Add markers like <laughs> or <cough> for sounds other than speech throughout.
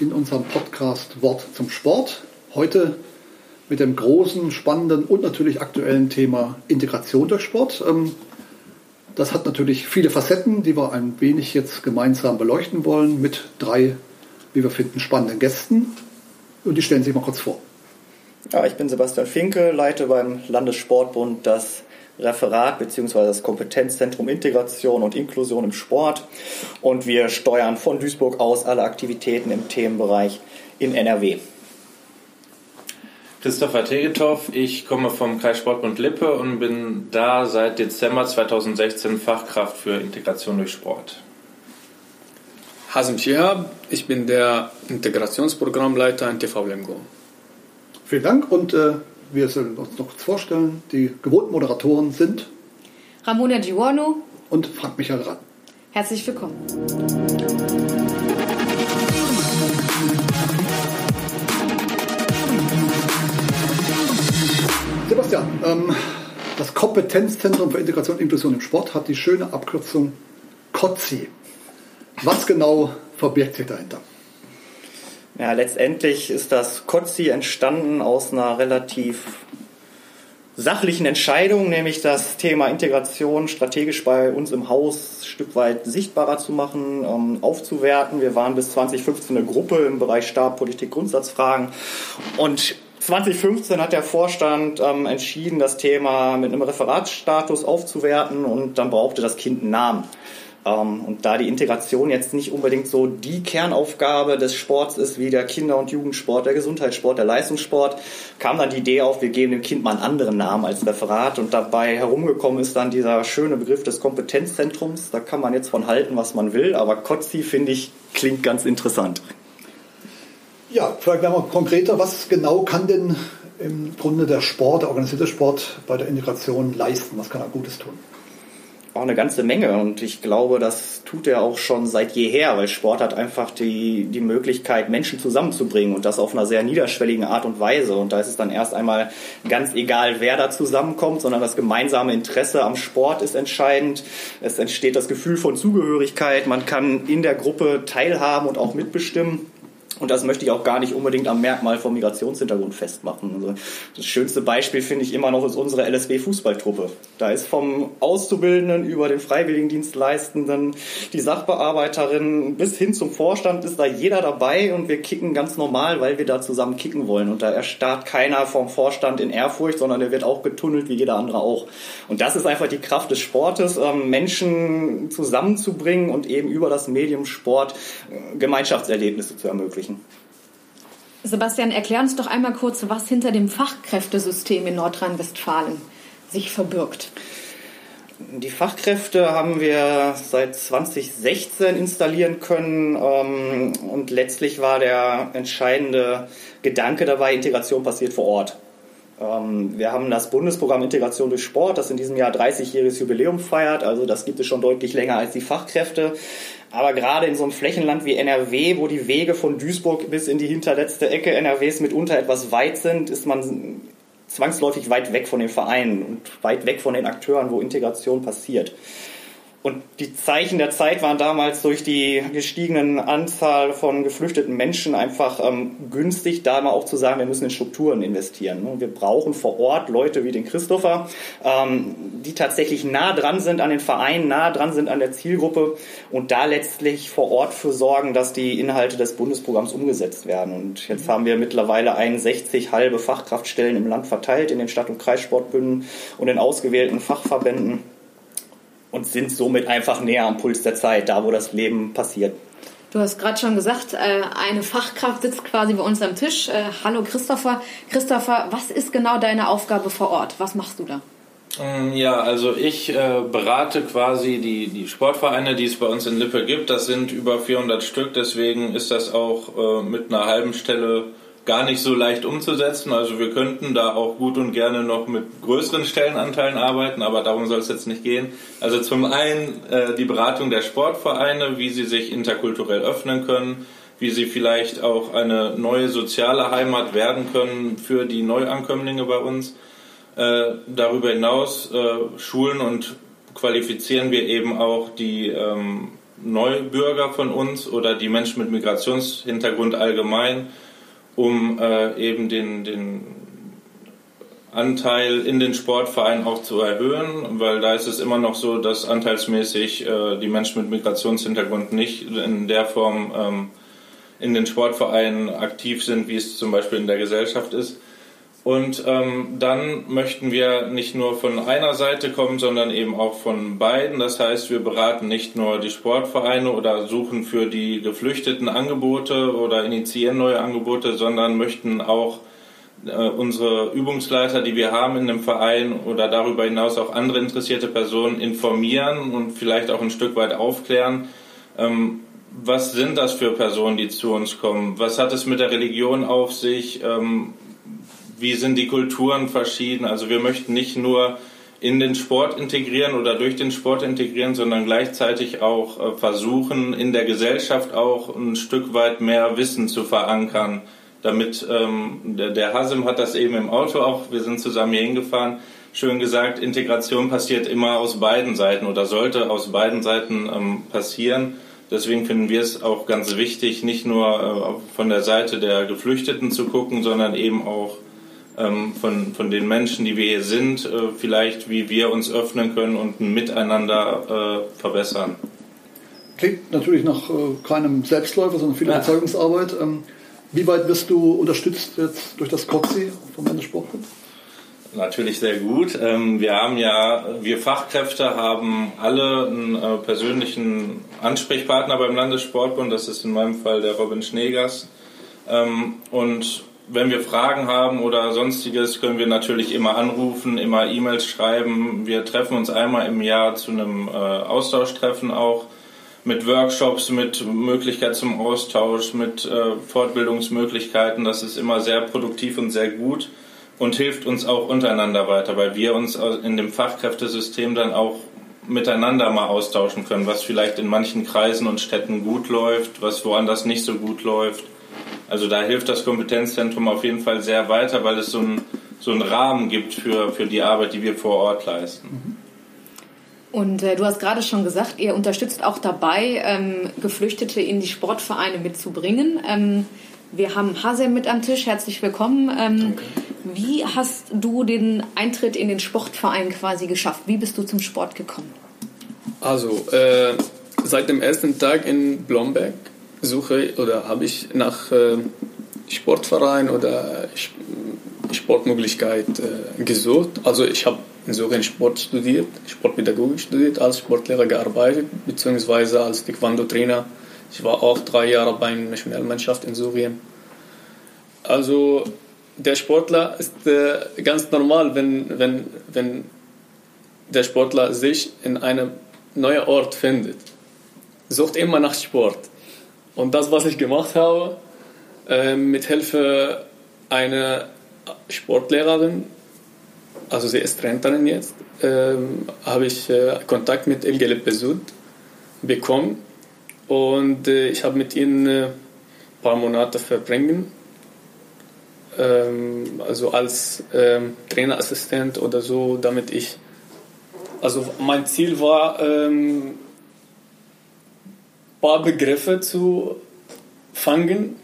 In unserem Podcast Wort zum Sport. Heute mit dem großen, spannenden und natürlich aktuellen Thema Integration durch Sport. Ähm, das hat natürlich viele Facetten, die wir ein wenig jetzt gemeinsam beleuchten wollen mit drei, wie wir finden, spannenden Gästen. Und die stellen sich mal kurz vor. Ja, ich bin Sebastian Finke, leite beim Landessportbund das Referat bzw. das Kompetenzzentrum Integration und Inklusion im Sport. Und wir steuern von Duisburg aus alle Aktivitäten im Themenbereich in NRW. Christopher Tegetow, ich komme vom Kreissportbund Lippe und bin da seit Dezember 2016 Fachkraft für Integration durch Sport. Hasim Shihab, ich bin der Integrationsprogrammleiter in TV Lemgo. Vielen Dank und äh, wir sollen uns noch kurz vorstellen. Die gewohnten Moderatoren sind Ramona Giorno und Frank Michael Rahn. Herzlich willkommen. Sebastian, ähm, das Kompetenzzentrum für Integration und Inklusion im Sport hat die schöne Abkürzung COTSI. Was genau verbirgt sich dahinter? Ja, letztendlich ist das COTSI entstanden aus einer relativ sachlichen Entscheidung, nämlich das Thema Integration strategisch bei uns im Haus ein Stück weit sichtbarer zu machen, ähm, aufzuwerten. Wir waren bis 2015 eine Gruppe im Bereich Stab, Politik, Grundsatzfragen und 2015 hat der Vorstand ähm, entschieden, das Thema mit einem Referatsstatus aufzuwerten und dann brauchte das Kind einen Namen. Ähm, und da die Integration jetzt nicht unbedingt so die Kernaufgabe des Sports ist, wie der Kinder- und Jugendsport, der Gesundheitssport, der Leistungssport, kam dann die Idee auf, wir geben dem Kind mal einen anderen Namen als Referat. Und dabei herumgekommen ist dann dieser schöne Begriff des Kompetenzzentrums. Da kann man jetzt von halten, was man will, aber Kotzi, finde ich, klingt ganz interessant. Ja, vielleicht werden wir konkreter. Was genau kann denn im Grunde der Sport, der organisierte Sport bei der Integration leisten? Was kann er Gutes tun? Auch eine ganze Menge und ich glaube, das tut er auch schon seit jeher, weil Sport hat einfach die, die Möglichkeit, Menschen zusammenzubringen und das auf einer sehr niederschwelligen Art und Weise. Und da ist es dann erst einmal ganz egal, wer da zusammenkommt, sondern das gemeinsame Interesse am Sport ist entscheidend. Es entsteht das Gefühl von Zugehörigkeit, man kann in der Gruppe teilhaben und auch mitbestimmen. Und das möchte ich auch gar nicht unbedingt am Merkmal vom Migrationshintergrund festmachen. Also das schönste Beispiel finde ich immer noch ist unsere LSW-Fußballtruppe. Da ist vom Auszubildenden über den Freiwilligendienstleistenden, die Sachbearbeiterin bis hin zum Vorstand ist da jeder dabei und wir kicken ganz normal, weil wir da zusammen kicken wollen. Und da erstarrt keiner vom Vorstand in Ehrfurcht, sondern der wird auch getunnelt wie jeder andere auch. Und das ist einfach die Kraft des Sportes, ähm, Menschen zusammenzubringen und eben über das Medium Sport äh, Gemeinschaftserlebnisse zu ermöglichen erreichen. Sebastian, erklär uns doch einmal kurz, was hinter dem Fachkräftesystem in Nordrhein-Westfalen sich verbirgt. Die Fachkräfte haben wir seit 2016 installieren können ähm, und letztlich war der entscheidende Gedanke dabei, Integration passiert vor Ort. Ähm, wir haben das Bundesprogramm Integration durch Sport, das in diesem Jahr 30-jähriges Jubiläum feiert, also das gibt es schon deutlich länger als die Fachkräfte. Aber gerade in so einem Flächenland wie NRW, wo die Wege von Duisburg bis in die hinterletzte Ecke NRWs mitunter etwas weit sind, ist man zwangsläufig weit weg von den Vereinen und weit weg von den Akteuren, wo Integration passiert. Und die Zeichen der Zeit waren damals durch die gestiegenen Anzahl von geflüchteten Menschen einfach ähm, günstig, da mal auch zu sagen, wir müssen in Strukturen investieren. Wir brauchen vor Ort Leute wie den Christopher, ähm, die tatsächlich nah dran sind an den Vereinen, nah dran sind an der Zielgruppe und da letztlich vor Ort für sorgen, dass die Inhalte des Bundesprogramms umgesetzt werden. Und jetzt haben wir mittlerweile 61 halbe Fachkraftstellen im Land verteilt, in den Stadt- und Kreissportbünden und in ausgewählten Fachverbänden und sind somit einfach näher am Puls der Zeit, da wo das Leben passiert. Du hast gerade schon gesagt, äh, eine Fachkraft sitzt quasi bei uns am Tisch. Äh, hallo Christopher. Christopher, was ist genau deine Aufgabe vor Ort? Was machst du da? Mm, ja, also ich äh, berate quasi die, die Sportvereine, die es bei uns in Lippe gibt. Das sind über 400 Stück, deswegen ist das auch äh, mit einer halben Stelle gar nicht so leicht umzusetzen. Also wir könnten da auch gut und gerne noch mit größeren Stellenanteilen arbeiten, aber darum soll es jetzt nicht gehen. Also zum einen äh, die Beratung der Sportvereine, wie sie sich interkulturell öffnen können, wie sie vielleicht auch eine neue soziale Heimat werden können für die Neuankömmlinge bei uns. Äh, darüber hinaus äh, schulen und qualifizieren wir eben auch die ähm, Neubürger von uns oder die Menschen mit Migrationshintergrund allgemein, um äh, eben den, den Anteil in den Sportvereinen auch zu erhöhen, weil da ist es immer noch so, dass anteilsmäßig äh, die Menschen mit Migrationshintergrund nicht in der Form ähm, in den Sportvereinen aktiv sind, wie es zum Beispiel in der Gesellschaft ist. Und ähm, dann möchten wir nicht nur von einer Seite kommen, sondern eben auch von beiden. Das heißt, wir beraten nicht nur die Sportvereine oder suchen für die Geflüchteten Angebote oder initiieren neue Angebote, sondern möchten auch äh, unsere Übungsleiter, die wir haben in dem Verein oder darüber hinaus auch andere interessierte Personen informieren und vielleicht auch ein Stück weit aufklären. Ähm, was sind das für Personen, die zu uns kommen? Was hat es mit der Religion auf sich? Ähm, wie sind die Kulturen verschieden? Also wir möchten nicht nur in den Sport integrieren oder durch den Sport integrieren, sondern gleichzeitig auch äh, versuchen, in der Gesellschaft auch ein Stück weit mehr Wissen zu verankern damit ähm, der, der Hasim hat das eben im Auto auch, wir sind zusammen hier hingefahren, schön gesagt, Integration passiert immer aus beiden Seiten oder sollte aus beiden Seiten ähm, passieren. Deswegen finden wir es auch ganz wichtig, nicht nur äh, von der Seite der Geflüchteten zu gucken, sondern eben auch ähm, von, von den Menschen, die wir hier sind, äh, vielleicht wie wir uns öffnen können und miteinander äh, verbessern. Klingt natürlich nach äh, keinem Selbstläufer, sondern viel ja. Überzeugungsarbeit. Ähm, wie weit wirst du unterstützt jetzt durch das COXI vom Landessportbund? Natürlich sehr gut. Ähm, wir haben ja, wir Fachkräfte haben alle einen äh, persönlichen Ansprechpartner beim Landessportbund. Das ist in meinem Fall der Robin Schneegers. Ähm, und wenn wir Fragen haben oder sonstiges, können wir natürlich immer anrufen, immer E-Mails schreiben. Wir treffen uns einmal im Jahr zu einem äh, Austauschtreffen auch mit Workshops, mit Möglichkeit zum Austausch, mit äh, Fortbildungsmöglichkeiten. Das ist immer sehr produktiv und sehr gut und hilft uns auch untereinander weiter, weil wir uns in dem Fachkräftesystem dann auch miteinander mal austauschen können, was vielleicht in manchen Kreisen und Städten gut läuft, was woanders nicht so gut läuft. Also da hilft das Kompetenzzentrum auf jeden Fall sehr weiter, weil es so einen, so einen Rahmen gibt für, für die Arbeit, die wir vor Ort leisten. Mhm. Und äh, du hast gerade schon gesagt, ihr unterstützt auch dabei, ähm, Geflüchtete in die Sportvereine mitzubringen. Ähm, wir haben Hasem mit am Tisch. Herzlich willkommen. Ähm, wie hast du den Eintritt in den Sportverein quasi geschafft? Wie bist du zum Sport gekommen? Also, äh, seit dem ersten Tag in Blomberg suche oder habe ich nach äh, Sportverein oder Sportmöglichkeit äh, gesucht. Also ich habe insofern Sport studiert, Sportpädagogik studiert, als Sportlehrer gearbeitet, beziehungsweise als Taekwondo-Trainer. Ich war auch drei Jahre bei einer Nationalmannschaft in Syrien. Also der Sportler ist äh, ganz normal, wenn, wenn, wenn der Sportler sich in einem neuen Ort findet. Sucht immer nach Sport. Und das, was ich gemacht habe, äh, mit Hilfe einer Sportlehrerin, also sie ist Trainerin jetzt, ähm, habe ich äh, Kontakt mit Elgele Besud bekommen. Und äh, ich habe mit ihnen ein äh, paar Monate verbringen, ähm, also als ähm, Trainerassistent oder so, damit ich, also mein Ziel war, ein ähm, paar Begriffe zu fangen,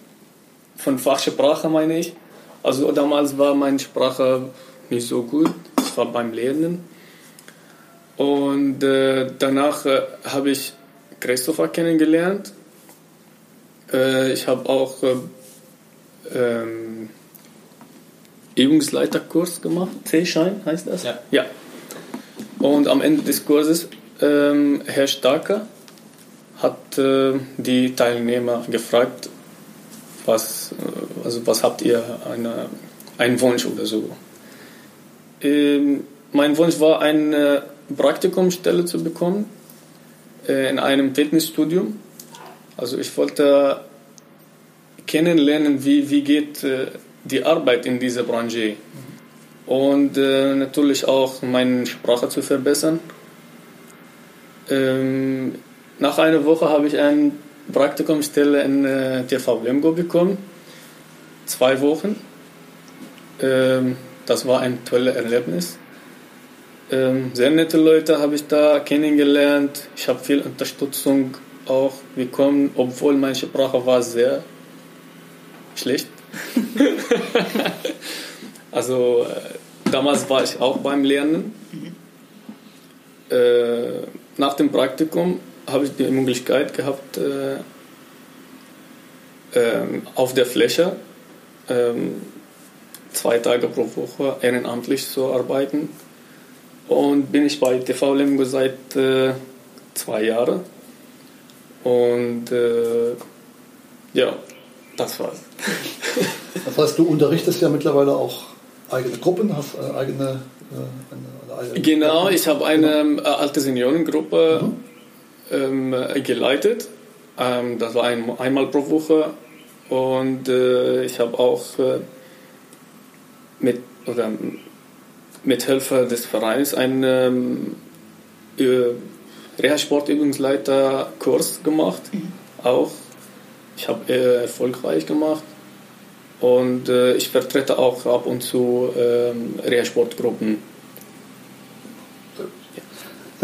von Fachsprache meine ich. Also damals war meine Sprache nicht so gut. Das war beim Lernen. Und äh, danach äh, habe ich Christopher kennengelernt. Äh, ich habe auch äh, ähm, Übungsleiterkurs gemacht. C-Schein heißt das? Ja. ja. Und am Ende des Kurses, ähm, Herr Starker hat äh, die Teilnehmer gefragt, was, äh, also was habt ihr eine, einen Wunsch oder so. Ähm, mein Wunsch war, eine Praktikumsstelle zu bekommen äh, in einem Fitnessstudium. Also ich wollte kennenlernen, wie, wie geht äh, die Arbeit in dieser Branche und äh, natürlich auch meine Sprache zu verbessern. Ähm, nach einer Woche habe ich eine Praktikumsstelle in äh, TV Lemgo bekommen. Zwei Wochen. Ähm, das war ein tolles Erlebnis. Ähm, sehr nette Leute habe ich da kennengelernt. Ich habe viel Unterstützung auch gekommen, obwohl meine Sprache war sehr schlecht. <laughs> also äh, damals war ich auch beim Lernen. Äh, nach dem Praktikum habe ich die Möglichkeit gehabt, äh, ähm, auf der Fläche ähm, zwei Tage pro Woche ehrenamtlich zu arbeiten. Und bin ich bei TV Lemgo seit äh, zwei Jahren. Und äh, ja, das war's. <laughs> Das heißt, du unterrichtest ja mittlerweile auch eigene Gruppen, hast äh, eigene, äh, eine, eine Genau, ich habe eine äh, alte Seniorengruppe mhm. Ähm, geleitet. Ähm, das war ein, einmal pro Woche. Und äh, ich habe auch äh, mit, oder mit Hilfe des Vereins einen ähm, Reha-Sportübungsleiter-Kurs gemacht. Mhm. Auch. Ich habe äh, erfolgreich gemacht. Und äh, ich vertrete auch ab und zu ähm, Reha-Sportgruppen.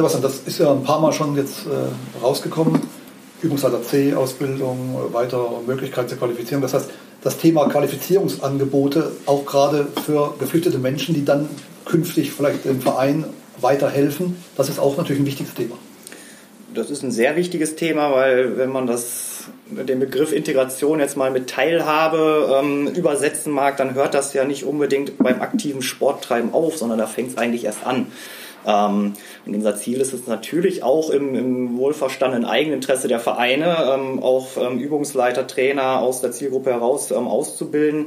Sebastian, das ist ja ein paar Mal schon jetzt äh, rausgekommen. Übungsleiter C, Ausbildung, weitere Möglichkeiten zur Qualifizierung. Das heißt, das Thema Qualifizierungsangebote, auch gerade für geflüchtete Menschen, die dann künftig vielleicht dem Verein weiterhelfen, das ist auch natürlich ein wichtiges Thema. Das ist ein sehr wichtiges Thema, weil wenn man das, den Begriff Integration jetzt mal mit Teilhabe ähm, übersetzen mag, dann hört das ja nicht unbedingt beim aktiven Sporttreiben auf, sondern da fängt es eigentlich erst an. Ähm, und unser Ziel ist es natürlich auch im, im wohlverstandenen Eigeninteresse der Vereine, ähm, auch ähm, Übungsleiter, Trainer aus der Zielgruppe heraus ähm, auszubilden,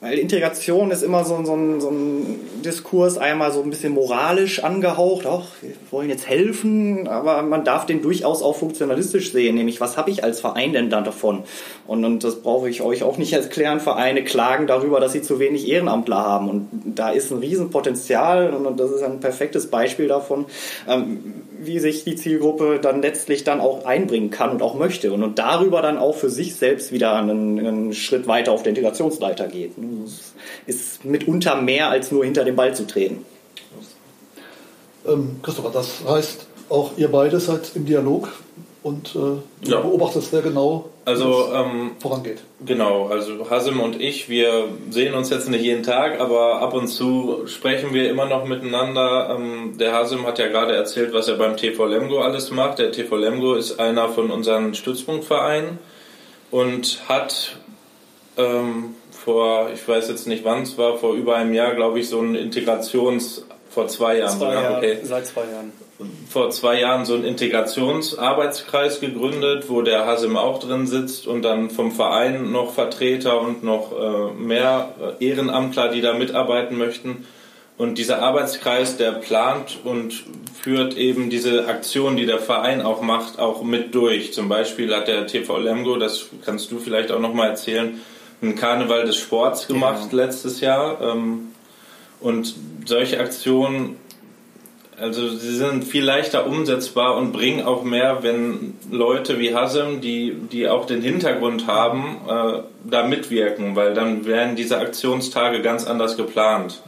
weil Integration ist immer so, so, ein, so ein Diskurs, einmal so ein bisschen moralisch angehaucht, auch wir wollen jetzt helfen, aber man darf den durchaus auch funktionalistisch sehen, nämlich was habe ich als Verein denn dann davon? Und, und das brauche ich euch auch nicht erklären, Vereine klagen darüber, dass sie zu wenig Ehrenamtler haben. Und da ist ein Riesenpotenzial und das ist ein perfektes Beispiel davon, ähm, wie sich die Zielgruppe dann letztlich dann auch einbringen kann und auch möchte und, und darüber dann auch für sich selbst wieder einen, einen Schritt weiter auf der Integrationsleiter geht. Es ist mitunter mehr als nur hinter den Ball zu treten. Ähm, Christopher, das heißt, auch ihr beide seid im Dialog und äh, du ja. beobachtest sehr genau, also, ähm, vorangeht. Genau, also Hasim und ich, wir sehen uns jetzt nicht jeden Tag, aber ab und zu sprechen wir immer noch miteinander. Ähm, der Hasim hat ja gerade erzählt, was er beim TV Lemgo alles macht. Der TV Lemgo ist einer von unseren Stützpunktvereinen und hat ähm, vor, ich weiß jetzt nicht wann es war, vor über einem Jahr, glaube ich, so ein Integrations, vor zwei Jahren. Zwei Jahr, okay. Seit zwei Jahren. Vor zwei Jahren so einen Integrationsarbeitskreis gegründet, wo der Hasim auch drin sitzt und dann vom Verein noch Vertreter und noch äh, mehr Ehrenamtler, die da mitarbeiten möchten. Und dieser Arbeitskreis, der plant und führt eben diese Aktion, die der Verein auch macht, auch mit durch. Zum Beispiel hat der TV Lemgo, das kannst du vielleicht auch noch mal erzählen, einen Karneval des Sports gemacht ja. letztes Jahr. Ähm, und solche Aktionen, also sie sind viel leichter umsetzbar und bringen auch mehr, wenn Leute wie Hasem, die, die auch den Hintergrund haben, äh, da mitwirken, weil dann werden diese Aktionstage ganz anders geplant,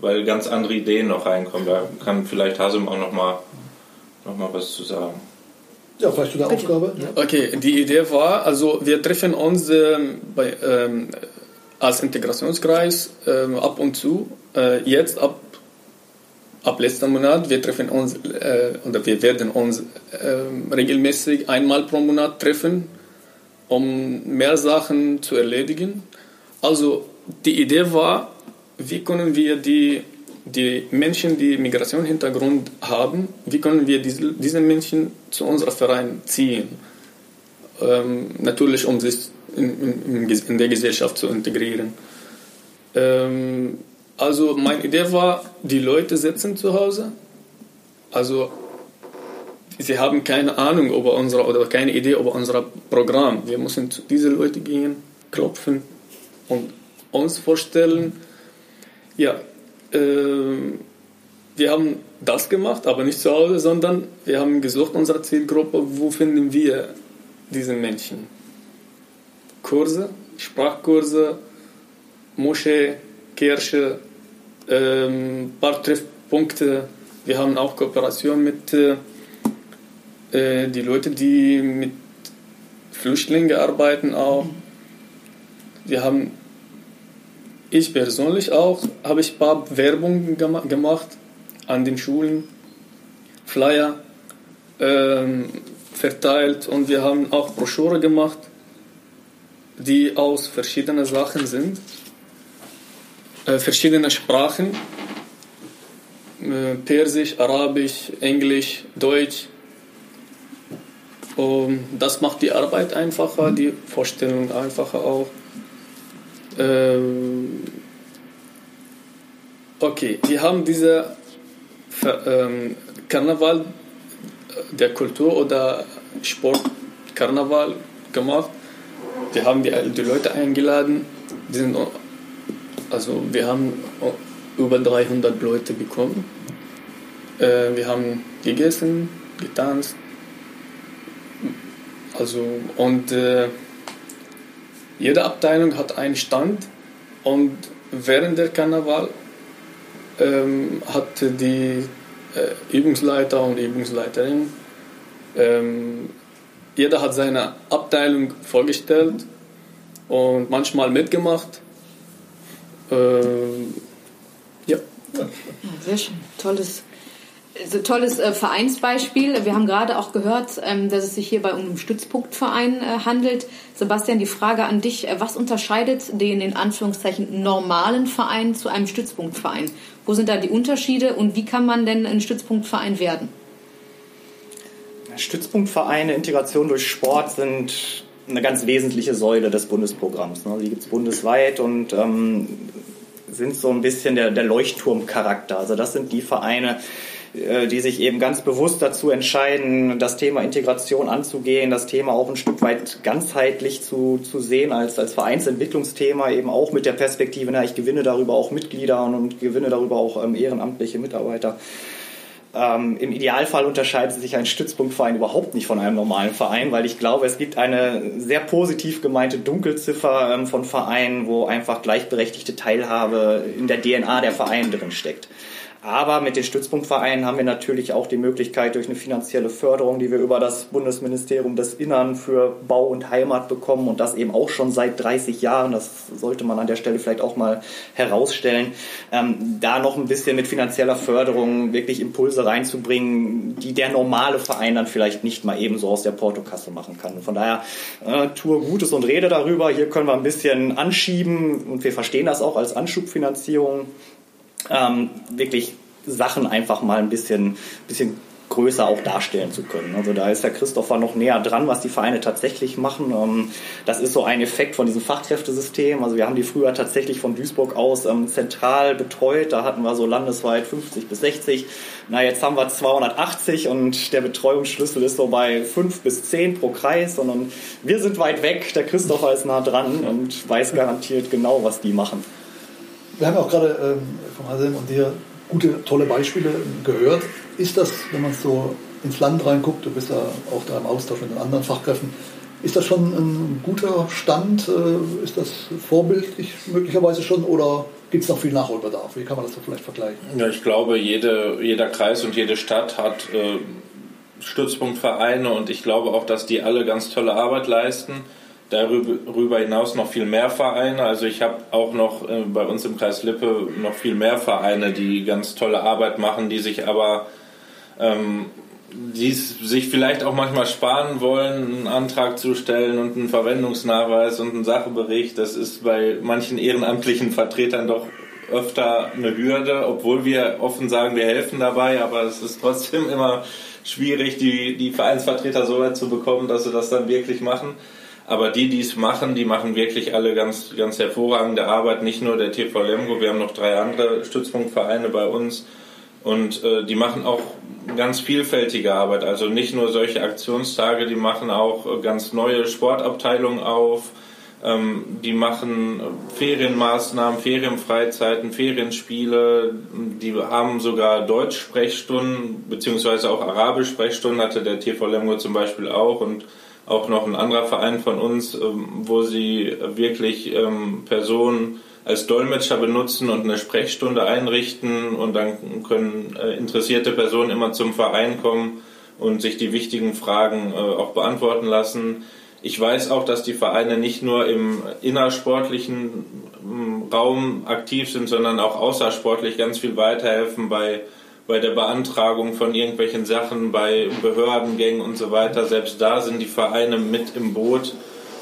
weil ganz andere Ideen noch reinkommen. Da kann vielleicht Hasem auch noch mal, noch mal was zu sagen. Ja, vielleicht zu der Bitte. Aufgabe. Ja. Okay, die Idee war, also wir treffen uns ähm, bei, ähm, als Integrationskreis ähm, ab und zu. Äh, jetzt ab, ab letzten Monat, wir treffen uns äh, oder wir werden uns äh, regelmäßig einmal pro Monat treffen, um mehr Sachen zu erledigen. Also die Idee war, wie können wir die die Menschen, die Migrationshintergrund haben, wie können wir diese, diese Menschen zu unserem Verein ziehen? Ähm, natürlich, um sich in, in, in, der Gesellschaft zu integrieren. Ähm, also meine Idee war, die Leute sitzen zu Hause. Also sie haben keine Ahnung über unser oder keine Idee über unser Programm. Wir müssen zu diesen Leuten gehen, klopfen und uns vorstellen. Ja, äh, wir haben das gemacht, aber nicht zu Hause, sondern wir haben gesucht, unsere Zielgruppe, wo finden wir diese Menschen? Kurse, Sprachkurse, Moschee, Kirche, ähm, paar Treffpunkte. Wir haben auch Kooperation mit, äh, äh, die Leute, die mit Flüchtlingen arbeiten auch. Wir haben, ich persönlich auch, habe ich ein paar Werbungen gemacht an den Schulen, Flyer ähm, verteilt und wir haben auch Broschüre gemacht, die aus verschiedenen Sachen sind, äh, verschiedene Sprachen, äh, Persisch, Arabisch, Englisch, Deutsch. Und das macht die Arbeit einfacher, die Vorstellung einfacher auch. Ähm, okay, wir haben diese ähm, Karneval der Kultur oder Sport Karneval gemacht. Wir haben die, die Leute eingeladen. Die sind, also wir haben über 300 Leute bekommen. Äh, wir haben gegessen, getanzt. Also und äh, jede Abteilung hat einen Stand und während der Karneval ähm, hat die äh, Übungsleiter und Übungsleiterin ähm, jeder hat seine Abteilung vorgestellt und manchmal mitgemacht. Ähm, ja. ja. Sehr schön. Tolles, also tolles äh, Vereinsbeispiel. Wir haben gerade auch gehört, ähm, dass es sich hierbei um einen Stützpunktverein äh, handelt. Sebastian, die Frage an dich, äh, was unterscheidet den in Anführungszeichen normalen Verein zu einem Stützpunktverein? Wo sind da die Unterschiede und wie kann man denn ein Stützpunktverein werden? Stützpunktvereine, Integration durch Sport sind eine ganz wesentliche Säule des Bundesprogramms. Ne? Die gibt es bundesweit und ähm, sind so ein bisschen der, der Leuchtturmcharakter. Also das sind die Vereine, äh, die sich eben ganz bewusst dazu entscheiden, das Thema Integration anzugehen, das Thema auch ein Stück weit ganzheitlich zu, zu sehen als, als Vereinsentwicklungsthema, eben auch mit der Perspektive, na, ich gewinne darüber auch Mitglieder und, und gewinne darüber auch ähm, ehrenamtliche Mitarbeiter. Ähm, Im Idealfall unterscheidet sich ein Stützpunktverein überhaupt nicht von einem normalen Verein, weil ich glaube, es gibt eine sehr positiv gemeinte Dunkelziffer ähm, von Vereinen, wo einfach gleichberechtigte Teilhabe in der DNA der Vereine drin steckt. Aber mit den Stützpunktvereinen haben wir natürlich auch die Möglichkeit durch eine finanzielle Förderung, die wir über das Bundesministerium des Innern für Bau und Heimat bekommen und das eben auch schon seit 30 Jahren, das sollte man an der Stelle vielleicht auch mal herausstellen, ähm, da noch ein bisschen mit finanzieller Förderung wirklich Impulse reinzubringen, die der normale Verein dann vielleicht nicht mal ebenso aus der Portokasse machen kann. von daher äh, tue Gutes und rede darüber. Hier können wir ein bisschen anschieben und wir verstehen das auch als Anschubfinanzierung ähm, wirklich Sachen einfach mal ein bisschen, bisschen größer auch darstellen zu können. Also da ist der Christopher noch näher dran, was die Vereine tatsächlich machen. Ähm, das ist so ein Effekt von diesem Fachkräftesystem. Also wir haben die früher tatsächlich von Duisburg aus ähm, zentral betreut. Da hatten wir so landesweit 50 bis 60. Na, jetzt haben wir 280 und der Betreuungsschlüssel ist so bei 5 bis 10 pro Kreis. Und wir sind weit weg. Der Christopher ist nah dran und weiß garantiert genau, was die machen. Wir haben auch gerade ähm, von Hasem und dir gute, tolle Beispiele gehört. Ist das, wenn man so ins Land reinguckt, du bist ja auch da im Austausch mit den anderen Fachkräften, ist das schon ein guter Stand? Äh, ist das vorbildlich möglicherweise schon oder gibt es noch viel Nachholbedarf? Wie kann man das so vielleicht vergleichen? Ja, ich glaube, jede, jeder Kreis und jede Stadt hat äh, Stützpunktvereine und ich glaube auch, dass die alle ganz tolle Arbeit leisten darüber hinaus noch viel mehr Vereine. Also ich habe auch noch äh, bei uns im Kreis Lippe noch viel mehr Vereine, die ganz tolle Arbeit machen, die sich aber ähm, die sich vielleicht auch manchmal sparen wollen, einen Antrag zu stellen und einen Verwendungsnachweis und einen Sachebericht. Das ist bei manchen ehrenamtlichen Vertretern doch öfter eine Hürde, obwohl wir offen sagen, wir helfen dabei, aber es ist trotzdem immer schwierig, die, die Vereinsvertreter so weit zu bekommen, dass sie das dann wirklich machen. Aber die, die es machen, die machen wirklich alle ganz, ganz hervorragende Arbeit. Nicht nur der TV Lemgo, wir haben noch drei andere Stützpunktvereine bei uns. Und äh, die machen auch ganz vielfältige Arbeit. Also nicht nur solche Aktionstage, die machen auch ganz neue Sportabteilungen auf. Ähm, die machen Ferienmaßnahmen, Ferienfreizeiten, Ferienspiele. Die haben sogar Deutsch-Sprechstunden, beziehungsweise auch Arabisch-Sprechstunden hatte der TV Lemgo zum Beispiel auch. Und auch noch ein anderer Verein von uns, ähm, wo sie wirklich ähm, Personen als Dolmetscher benutzen und eine Sprechstunde einrichten und dann können äh, interessierte Personen immer zum Verein kommen und sich die wichtigen Fragen äh, auch beantworten lassen. Ich weiß auch, dass die Vereine nicht nur im innersportlichen ähm, Raum aktiv sind, sondern auch außersportlich ganz viel weiterhelfen bei, bei der Beantragung von irgendwelchen Sachen, bei Behördengängen und so weiter. Selbst da sind die Vereine mit im Boot.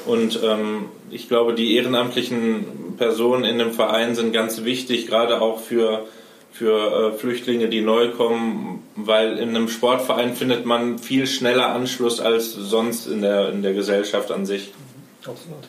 Und ähm, ich glaube, die ehrenamtlichen Personen in dem Verein sind ganz wichtig, gerade auch für für äh, Flüchtlinge, die neu kommen, weil in einem Sportverein findet man viel schneller Anschluss als sonst in der, in der Gesellschaft an sich. Absolut.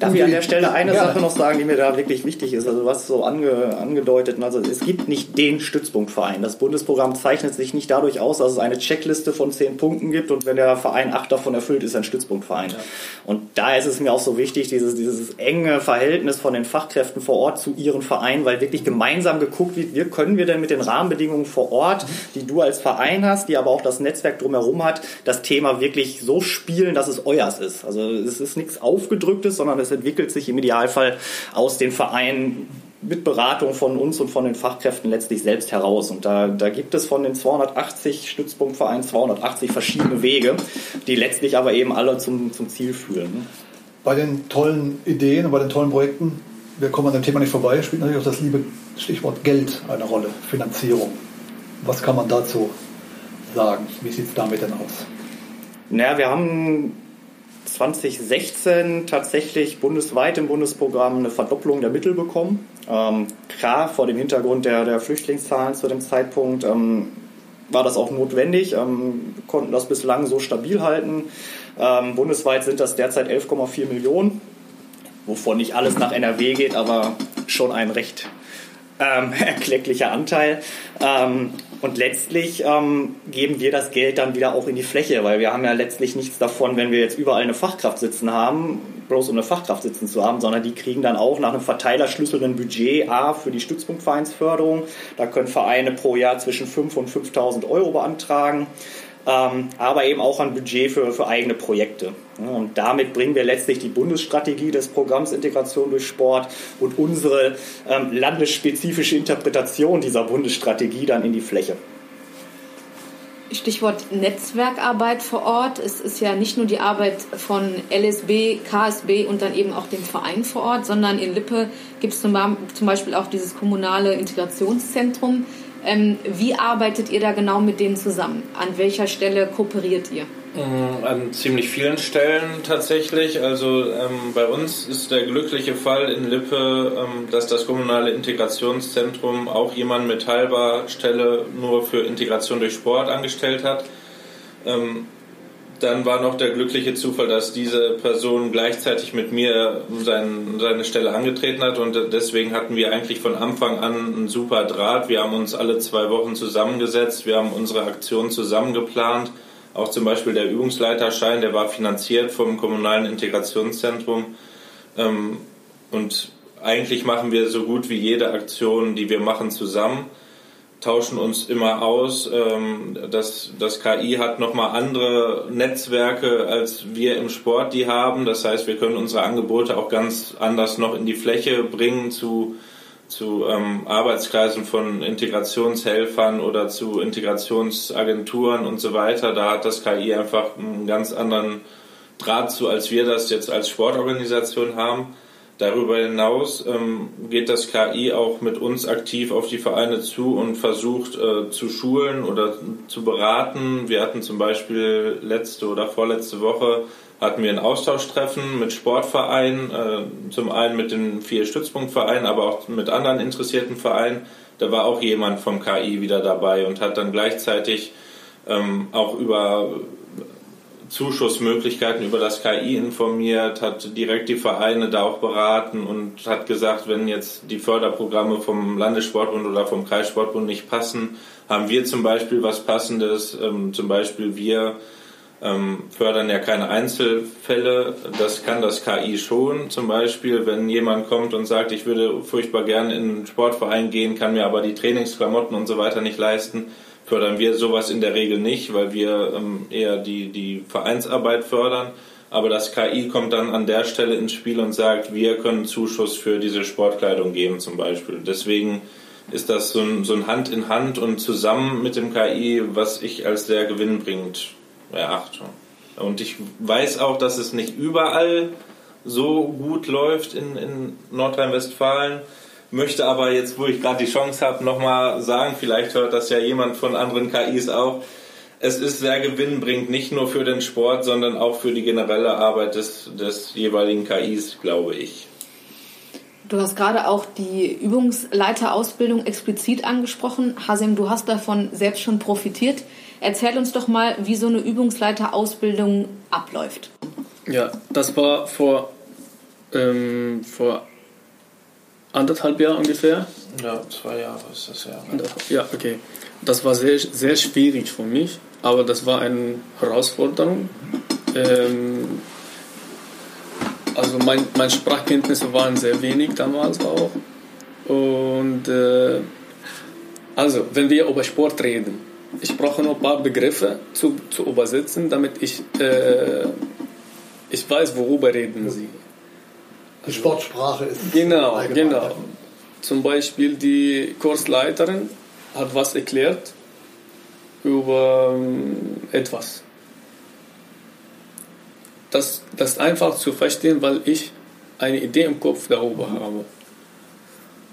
Darf ich an der Stelle eine ja. Sache noch sagen, die mir da wirklich wichtig ist? Also was so ange, angedeutet, also es gibt nicht den Stützpunktverein. Das Bundesprogramm zeichnet sich nicht dadurch aus, dass es eine Checkliste von zehn Punkten gibt und wenn der Verein acht davon erfüllt, ist er ein Stützpunktverein. Ja. Und da ist es mir auch so wichtig, dieses, dieses enge Verhältnis von den Fachkräften vor Ort zu ihren Vereinen, weil wirklich gemeinsam geguckt wird, wie können wir denn mit den Rahmenbedingungen vor Ort, die du als Verein hast, die aber auch das Netzwerk drumherum hat, das Thema wirklich so spielen, dass es euers ist. Also es ist nichts aufgedrücktes, sondern es entwickelt sich im Idealfall aus den Vereinen mit Beratung von uns und von den Fachkräften letztlich selbst heraus. Und da, da gibt es von den 280 Stützpunktvereinen 280 verschiedene Wege, die letztlich aber eben alle zum, zum Ziel führen. Bei den tollen Ideen und bei den tollen Projekten, wir kommen an dem Thema nicht vorbei, spielt natürlich auch das liebe Stichwort Geld eine Rolle, Finanzierung. Was kann man dazu sagen? Wie sieht es damit denn aus? Naja, wir haben 2016 tatsächlich bundesweit im Bundesprogramm eine Verdopplung der Mittel bekommen. Ähm, klar, vor dem Hintergrund der, der Flüchtlingszahlen zu dem Zeitpunkt ähm, war das auch notwendig. Ähm, konnten das bislang so stabil halten. Ähm, bundesweit sind das derzeit 11,4 Millionen, wovon nicht alles nach NRW geht, aber schon ein recht ähm, <laughs> erklecklicher Anteil. Und letztlich ähm, geben wir das Geld dann wieder auch in die Fläche, weil wir haben ja letztlich nichts davon, wenn wir jetzt überall eine Fachkraft sitzen haben, bloß um eine Fachkraft sitzen zu haben, sondern die kriegen dann auch nach einem Verteilerschlüssel ein Budget A für die Stützpunktvereinsförderung. Da können Vereine pro Jahr zwischen 5 und 5.000 Euro beantragen aber eben auch ein Budget für, für eigene Projekte. Und damit bringen wir letztlich die Bundesstrategie des Programms Integration durch Sport und unsere ähm, landesspezifische Interpretation dieser Bundesstrategie dann in die Fläche. Stichwort Netzwerkarbeit vor Ort. Es ist ja nicht nur die Arbeit von LSB, KSB und dann eben auch dem Verein vor Ort, sondern in Lippe gibt es zum Beispiel auch dieses kommunale Integrationszentrum. Ähm, wie arbeitet ihr da genau mit denen zusammen? An welcher Stelle kooperiert ihr? Mm, an ziemlich vielen Stellen tatsächlich. Also ähm, bei uns ist der glückliche Fall in Lippe, ähm, dass das kommunale Integrationszentrum auch jemanden mit halber Stelle nur für Integration durch Sport angestellt hat. Ähm, dann war noch der glückliche Zufall, dass diese Person gleichzeitig mit mir sein, seine Stelle angetreten hat und deswegen hatten wir eigentlich von Anfang an einen super Draht. Wir haben uns alle zwei Wochen zusammengesetzt, wir haben unsere Aktion zusammen geplant. Auch zum Beispiel der Übungsleiterschein, der war finanziert vom kommunalen Integrationszentrum. Ähm, und eigentlich machen wir so gut wie jede Aktion, die wir machen, zusammen tauschen uns immer aus. Ähm, das, das KI hat nochmal andere Netzwerke, als wir im Sport die haben. Das heißt, wir können unsere Angebote auch ganz anders noch in die Fläche bringen zu, zu ähm, Arbeitskreisen von Integrationshelfern oder zu Integrationsagenturen und so weiter. Da hat das KI einfach einen ganz anderen Draht zu, als wir das jetzt als Sportorganisation haben. Darüber hinaus ähm, geht das KI auch mit uns aktiv auf die Vereine zu und versucht äh, zu schulen oder zu beraten. Wir hatten zum Beispiel letzte oder vorletzte Woche hatten wir ein Austauschtreffen mit Sportvereinen, äh, zum einen mit den vier Stützpunktvereinen, aber auch mit anderen interessierten Vereinen. Da war auch jemand vom KI wieder dabei und hat dann gleichzeitig ähm, auch über Zuschussmöglichkeiten über das KI informiert, hat direkt die Vereine da auch beraten und hat gesagt, wenn jetzt die Förderprogramme vom Landessportbund oder vom Kreissportbund nicht passen, haben wir zum Beispiel was Passendes. Ähm, zum Beispiel wir ähm, fördern ja keine Einzelfälle. Das kann das KI schon. Zum Beispiel, wenn jemand kommt und sagt, ich würde furchtbar gerne in einen Sportverein gehen, kann mir aber die Trainingsklamotten und so weiter nicht leisten fördern wir sowas in der Regel nicht, weil wir ähm, eher die, die Vereinsarbeit fördern. Aber das KI kommt dann an der Stelle ins Spiel und sagt, wir können Zuschuss für diese Sportkleidung geben zum Beispiel. Deswegen ist das so ein, so ein Hand in Hand und zusammen mit dem KI, was ich als sehr gewinnbringend erachte. Und ich weiß auch, dass es nicht überall so gut läuft in, in Nordrhein-Westfalen. Möchte aber jetzt, wo ich gerade die Chance habe, nochmal sagen, vielleicht hört das ja jemand von anderen KIs auch. Es ist sehr gewinnbringend, nicht nur für den Sport, sondern auch für die generelle Arbeit des, des jeweiligen KIs, glaube ich. Du hast gerade auch die Übungsleiterausbildung explizit angesprochen. Hasim, du hast davon selbst schon profitiert. Erzähl uns doch mal, wie so eine Übungsleiterausbildung abläuft. Ja, das war vor, ähm, vor anderthalb Jahren ungefähr. Ja, zwei Jahre ist das ja. Ja, okay. Das war sehr, sehr schwierig für mich, aber das war eine Herausforderung. Ähm, also mein, meine Sprachkenntnisse waren sehr wenig damals auch. Und äh, also, wenn wir über Sport reden, ich brauche noch ein paar Begriffe zu, zu übersetzen, damit ich, äh, ich weiß, worüber reden sie. Die Sportsprache ist. Genau, genau. Zum Beispiel die Kursleiterin hat was erklärt über ähm, etwas das, das ist einfach zu verstehen, weil ich eine Idee im Kopf darüber habe.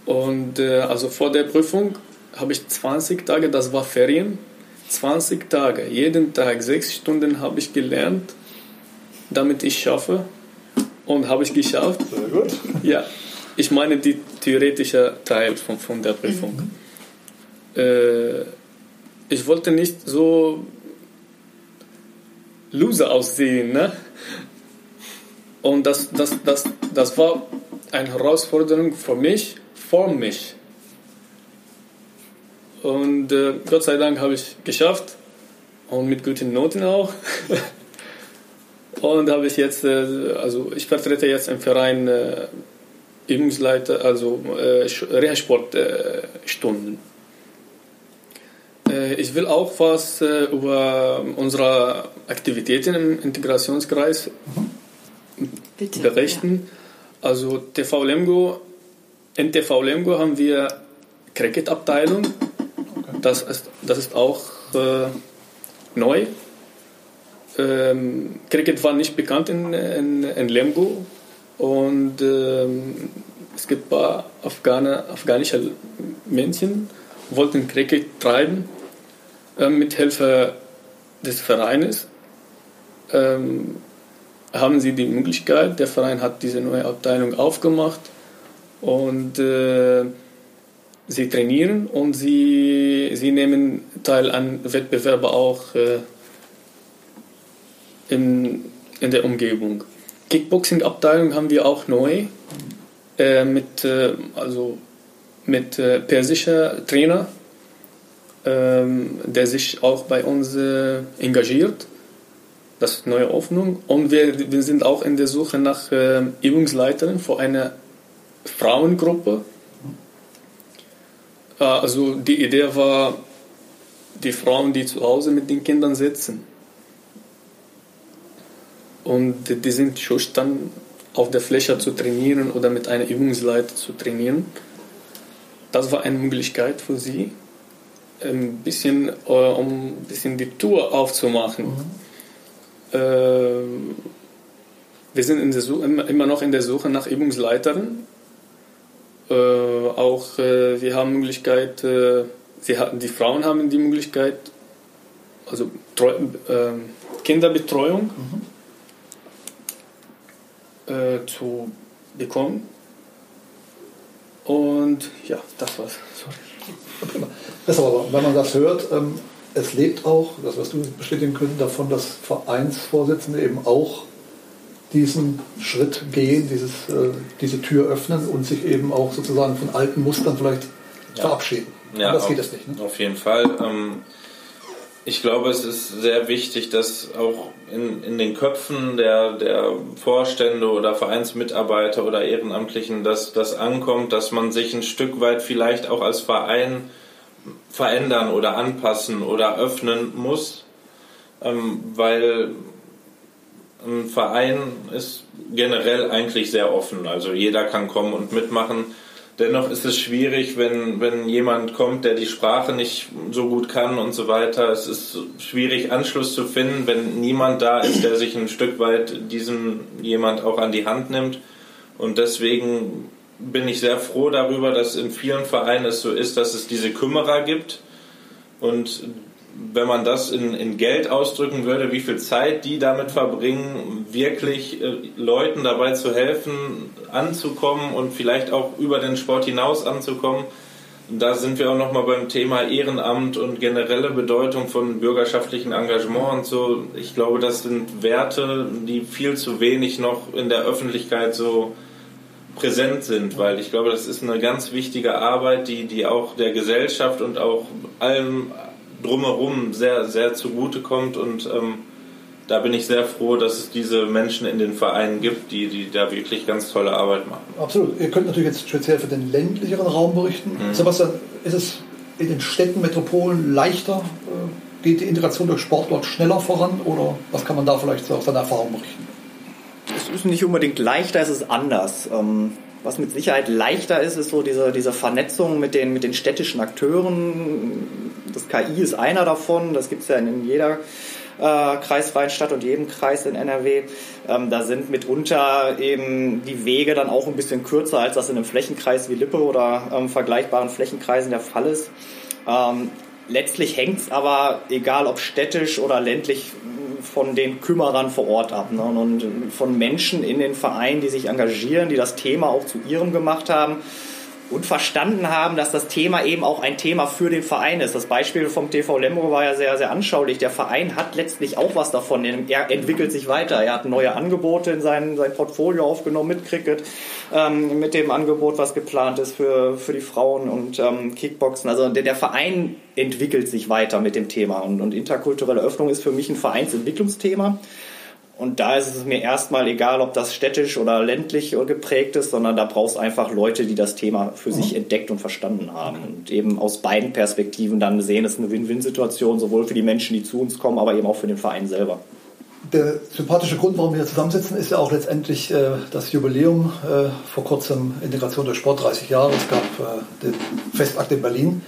Und äh, also vor der Prüfung habe ich 20 Tage, das war Ferien, 20 Tage, jeden Tag sechs Stunden habe ich gelernt, damit ich schaffe. Und habe ich geschafft. Sehr gut. Ja, ich meine die theoretische Teil von, von der Prüfung. Mhm. Äh, ich wollte nicht so Loser aussehen. Ne? Und das, das, das, das war eine Herausforderung für mich, für mich. Und äh, Gott sei Dank habe ich geschafft und mit guten Noten auch. <laughs> und habe ich jetzt, äh, also ich vertrete jetzt im Verein äh, Übungsleiter, also äh, Reha-Sportstunden. Äh, ich will auch was äh, über unsere Aktivitäten im Integrationskreis Bitte, berichten. Ja. Also TV Lemgo, in TV Lemgo haben wir Cricket-Abteilung. Okay. Das, ist, das ist auch äh, neu. Ähm, Cricket war nicht bekannt in, in, in Lemgo und ähm, es gibt ein paar Afghane, afghanische Männchen, wollten Cricket treiben äh, mit Hilfe des Vereines. Ähm, haben sie die Möglichkeit, der Verein hat diese neue Abteilung aufgemacht und äh, sie trainieren und sie, sie nehmen teil an Wettbewerben auch äh, in, in der Umgebung. Kickboxing-Abteilung haben wir auch neu äh, mit, äh, also mit äh, persischer Trainer, ähm, der sich auch bei uns äh, engagiert das ist neue Hoffnung. Und wir, wir sind auch in der Suche nach äh, Übungsleiterin für eine Frauengruppe. Äh, also die Idee war, die Frauen, die zu Hause mit den Kindern sitzen. Und die sind schon dann auf der Fläche zu trainieren oder mit einer Übungsleiter zu trainieren. Das war eine Möglichkeit für sie, ein bisschen, äh, um ein bisschen die Tour aufzumachen. Mhm äh, wir sind in der Suche, immer noch in der Suche nach Übungsleitern. Äh, auch äh, wir haben Möglichkeit, äh, sie hatten, die Frauen haben die Möglichkeit, also äh, Kinderbetreuung mhm. Äh, zu bekommen. Und ja, das war's. Sorry. Das aber, wenn man das hört, ähm, es lebt auch, das wirst du bestätigen können, davon, dass Vereinsvorsitzende eben auch diesen Schritt gehen, dieses, äh, diese Tür öffnen und sich eben auch sozusagen von alten Mustern vielleicht ja. verabschieden. Ja, das geht es nicht. Ne? Auf jeden Fall. Ähm, ich glaube, es ist sehr wichtig, dass auch in, in den Köpfen der, der Vorstände oder Vereinsmitarbeiter oder Ehrenamtlichen das, das ankommt, dass man sich ein Stück weit vielleicht auch als Verein verändern oder anpassen oder öffnen muss, ähm, weil ein Verein ist generell eigentlich sehr offen. Also jeder kann kommen und mitmachen. Dennoch ist es schwierig, wenn, wenn jemand kommt, der die Sprache nicht so gut kann und so weiter. Es ist schwierig, Anschluss zu finden, wenn niemand da ist, der sich ein Stück weit diesem jemand auch an die Hand nimmt. Und deswegen bin ich sehr froh darüber, dass in vielen Vereinen es so ist, dass es diese Kümmerer gibt. Und wenn man das in, in Geld ausdrücken würde, wie viel Zeit die damit verbringen, wirklich äh, Leuten dabei zu helfen, anzukommen und vielleicht auch über den Sport hinaus anzukommen. Da sind wir auch nochmal beim Thema Ehrenamt und generelle Bedeutung von bürgerschaftlichem Engagement und so. Ich glaube, das sind Werte, die viel zu wenig noch in der Öffentlichkeit so präsent sind, weil ich glaube, das ist eine ganz wichtige Arbeit, die, die auch der Gesellschaft und auch allem drumherum sehr, sehr zugutekommt und ähm, da bin ich sehr froh, dass es diese Menschen in den Vereinen gibt, die, die da wirklich ganz tolle Arbeit machen. Absolut. Ihr könnt natürlich jetzt speziell für den ländlicheren Raum berichten. Mhm. Sebastian, ist es in den Städten, Metropolen leichter? Äh, geht die Integration durch Sport dort schneller voran oder was kann man da vielleicht so aus seiner Erfahrung berichten? Es ist nicht unbedingt leichter, es ist anders. Ähm, was mit Sicherheit leichter ist, ist so diese, diese Vernetzung mit den, mit den städtischen Akteuren. Das KI ist einer davon, das gibt es ja in jeder äh, kreisfreien Stadt und jedem Kreis in NRW. Ähm, da sind mitunter eben die Wege dann auch ein bisschen kürzer, als das in einem Flächenkreis wie Lippe oder ähm, vergleichbaren Flächenkreisen der Fall ist. Ähm, letztlich hängt es aber, egal ob städtisch oder ländlich, von den Kümmerern vor Ort ab ne? und von Menschen in den Vereinen, die sich engagieren, die das Thema auch zu ihrem gemacht haben und verstanden haben, dass das Thema eben auch ein Thema für den Verein ist. Das Beispiel vom TV Lemgo war ja sehr, sehr anschaulich. Der Verein hat letztlich auch was davon. Er entwickelt sich weiter. Er hat neue Angebote in sein, sein Portfolio aufgenommen mit Cricket, ähm, mit dem Angebot, was geplant ist für, für die Frauen und ähm, Kickboxen. Also der, der, Verein entwickelt sich weiter mit dem Thema. Und, und interkulturelle Öffnung ist für mich ein Vereinsentwicklungsthema. Und da ist es mir erstmal egal, ob das städtisch oder ländlich geprägt ist, sondern da brauchst einfach Leute, die das Thema für mhm. sich entdeckt und verstanden haben und eben aus beiden Perspektiven dann sehen, es ist eine Win-Win-Situation, sowohl für die Menschen, die zu uns kommen, aber eben auch für den Verein selber. Der sympathische Grund, warum wir hier zusammensitzen, ist ja auch letztendlich äh, das Jubiläum äh, vor kurzem Integration durch Sport 30 Jahre. Es gab äh, den Festakt in Berlin.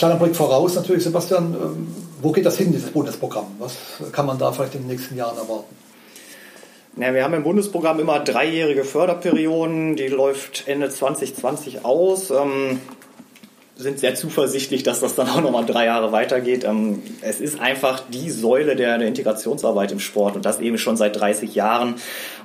Kleiner Blick voraus natürlich, Sebastian. Ähm, wo geht das hin, dieses Bundesprogramm? Was kann man da vielleicht in den nächsten Jahren erwarten? Ja, wir haben im Bundesprogramm immer dreijährige Förderperioden. Die läuft Ende 2020 aus. Ähm, sind sehr zuversichtlich, dass das dann auch nochmal drei Jahre weitergeht. Ähm, es ist einfach die Säule der, Integrationsarbeit im Sport und das eben schon seit 30 Jahren.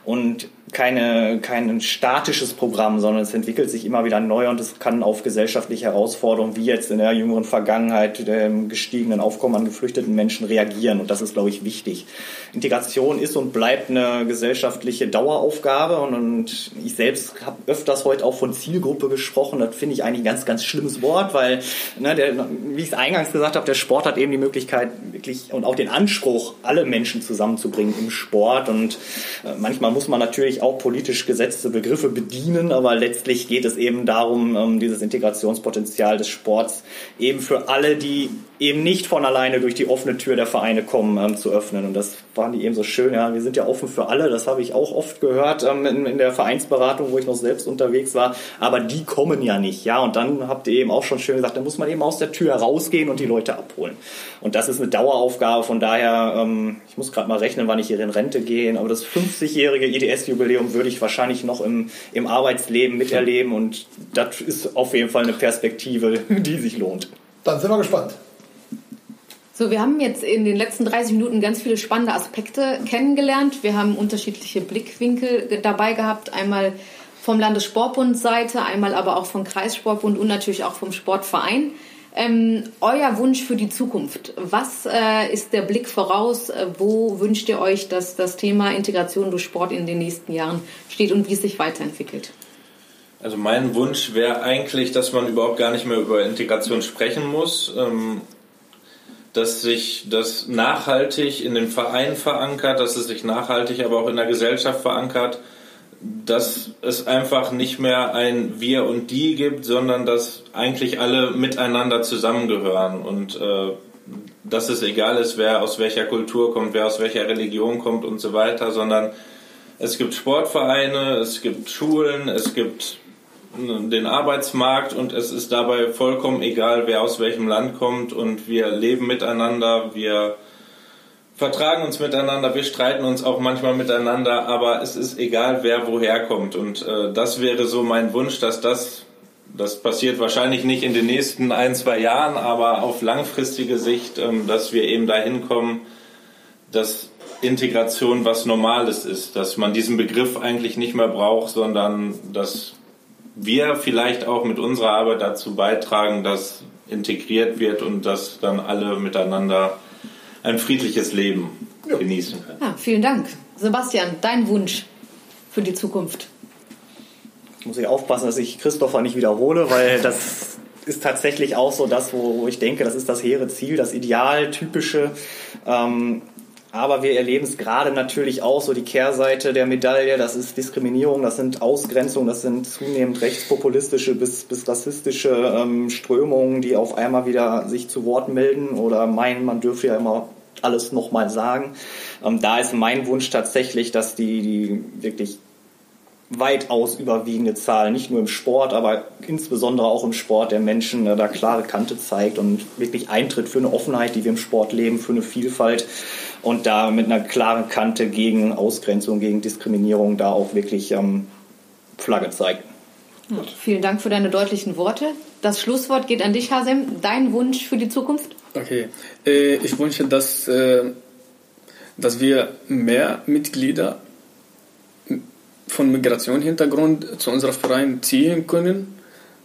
Und keine, kein statisches Programm, sondern es entwickelt sich immer wieder neu und es kann auf gesellschaftliche Herausforderungen wie jetzt in der jüngeren Vergangenheit dem gestiegenen Aufkommen an geflüchteten Menschen reagieren und das ist, glaube ich, wichtig. Integration ist und bleibt eine gesellschaftliche Daueraufgabe und, und ich selbst habe öfters heute auch von Zielgruppe gesprochen. Das finde ich eigentlich ein ganz, ganz schlimmes Wort, weil, ne, der, wie ich es eingangs gesagt habe, der Sport hat eben die Möglichkeit wirklich und auch den Anspruch, alle Menschen zusammenzubringen im Sport. Und äh, manchmal muss man natürlich auch politisch gesetzte Begriffe bedienen, aber letztlich geht es eben darum, ähm, dieses Integrationspotenzial des Sports eben für alle, die eben nicht von alleine durch die offene Tür der Vereine kommen, ähm, zu öffnen. Und das waren die eben so schön. Ja, wir sind ja offen für alle. Das habe ich auch oft gehört ähm, in, in, der Vereinsberatung, wo ich noch selbst unterwegs war. Aber die kommen ja nicht. Ja, und dann habt ihr eben auch schon schön gesagt, da muss man eben aus der Tür rausgehen und die Leute abholen. Und das ist eine Daueraufgabe. Von daher, ähm, ich muss gerade mal rechnen, wann ich hier in Rente gehe. Aber das 50-jährige IDS-Jubiläum würde ich wahrscheinlich noch im, im Arbeitsleben miterleben. Und das ist auf jeden Fall eine Perspektive, <laughs> die sich lohnt. Dann sind wir gespannt. So, wir haben jetzt in den letzten 30 Minuten ganz viele spannende Aspekte kennengelernt. Wir haben unterschiedliche Blickwinkel dabei gehabt. Einmal vom Landessportbund Seite, einmal aber auch vom Kreissportbund und natürlich auch vom Sportverein. Ähm, euer Wunsch für die Zukunft. Was äh, ist der Blick voraus? Äh, wo wünscht ihr euch, dass das Thema Integration durch Sport in den nächsten Jahren steht und wie es sich weiterentwickelt? Also mein Wunsch wäre eigentlich, dass man überhaupt gar nicht mehr über Integration sprechen muss. Ähm, dass sich das nachhaltig in den Verein verankert, dass es sich nachhaltig aber auch in der Gesellschaft verankert, dass es einfach nicht mehr ein Wir und Die gibt, sondern dass eigentlich alle miteinander zusammengehören. Und äh, dass es egal ist, wer aus welcher Kultur kommt, wer aus welcher Religion kommt und so weiter, sondern es gibt Sportvereine, es gibt Schulen, es gibt den Arbeitsmarkt und es ist dabei vollkommen egal, wer aus welchem Land kommt und wir leben miteinander, wir vertragen uns miteinander, wir streiten uns auch manchmal miteinander, aber es ist egal, wer woher kommt. Und äh, das wäre so mein Wunsch, dass das das passiert wahrscheinlich nicht in den nächsten ein, zwei Jahren, aber auf langfristige Sicht, ähm, dass wir eben dahin kommen, dass Integration was Normales ist, dass man diesen Begriff eigentlich nicht mehr braucht, sondern dass wir vielleicht auch mit unserer Arbeit dazu beitragen, dass integriert wird und dass dann alle miteinander ein friedliches Leben ja. genießen können. Ja, vielen Dank. Sebastian, dein Wunsch für die Zukunft? Muss ich aufpassen, dass ich Christopher nicht wiederhole, weil das ist tatsächlich auch so das, wo, wo ich denke, das ist das hehre Ziel, das Ideal, typische. Ähm, aber wir erleben es gerade natürlich auch so die Kehrseite der Medaille. Das ist Diskriminierung, das sind Ausgrenzungen, das sind zunehmend rechtspopulistische bis, bis rassistische ähm, Strömungen, die auf einmal wieder sich zu Wort melden oder meinen, man dürfe ja immer alles nochmal sagen. Ähm, da ist mein Wunsch tatsächlich, dass die, die wirklich weitaus überwiegende Zahl, nicht nur im Sport, aber insbesondere auch im Sport der Menschen äh, da klare Kante zeigt und wirklich eintritt für eine Offenheit, die wir im Sport leben, für eine Vielfalt und da mit einer klaren Kante gegen Ausgrenzung, gegen Diskriminierung da auch wirklich ähm, Flagge zeigt. Ja, vielen Dank für deine deutlichen Worte. Das Schlusswort geht an dich, Hasem. Dein Wunsch für die Zukunft? Okay, äh, ich wünsche, dass, äh, dass wir mehr Mitglieder von Migrationshintergrund zu unserem Verein ziehen können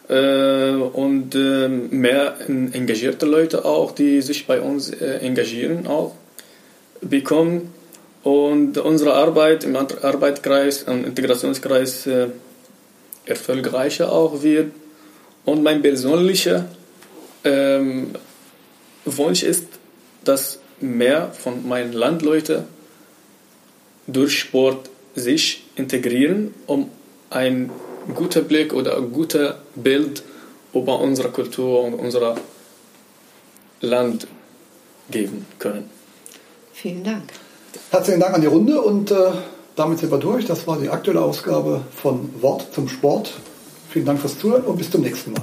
äh, und mehr engagierte Leute auch, die sich bei uns engagieren, auch bekommen und unsere Arbeit im Arbeitskreis, im Integrationskreis äh, erfolgreicher auch wird. Und mein persönlicher ähm, Wunsch ist, dass mehr von meinen Landleuten durch Sport sich integrieren, um ein guter Blick oder ein guter Bild über unsere Kultur und unser Land geben können. Vielen Dank. Herzlichen Dank an die Runde und äh, damit sind wir durch. Das war die aktuelle Ausgabe von Wort zum Sport. Vielen Dank fürs Zuhören und bis zum nächsten Mal.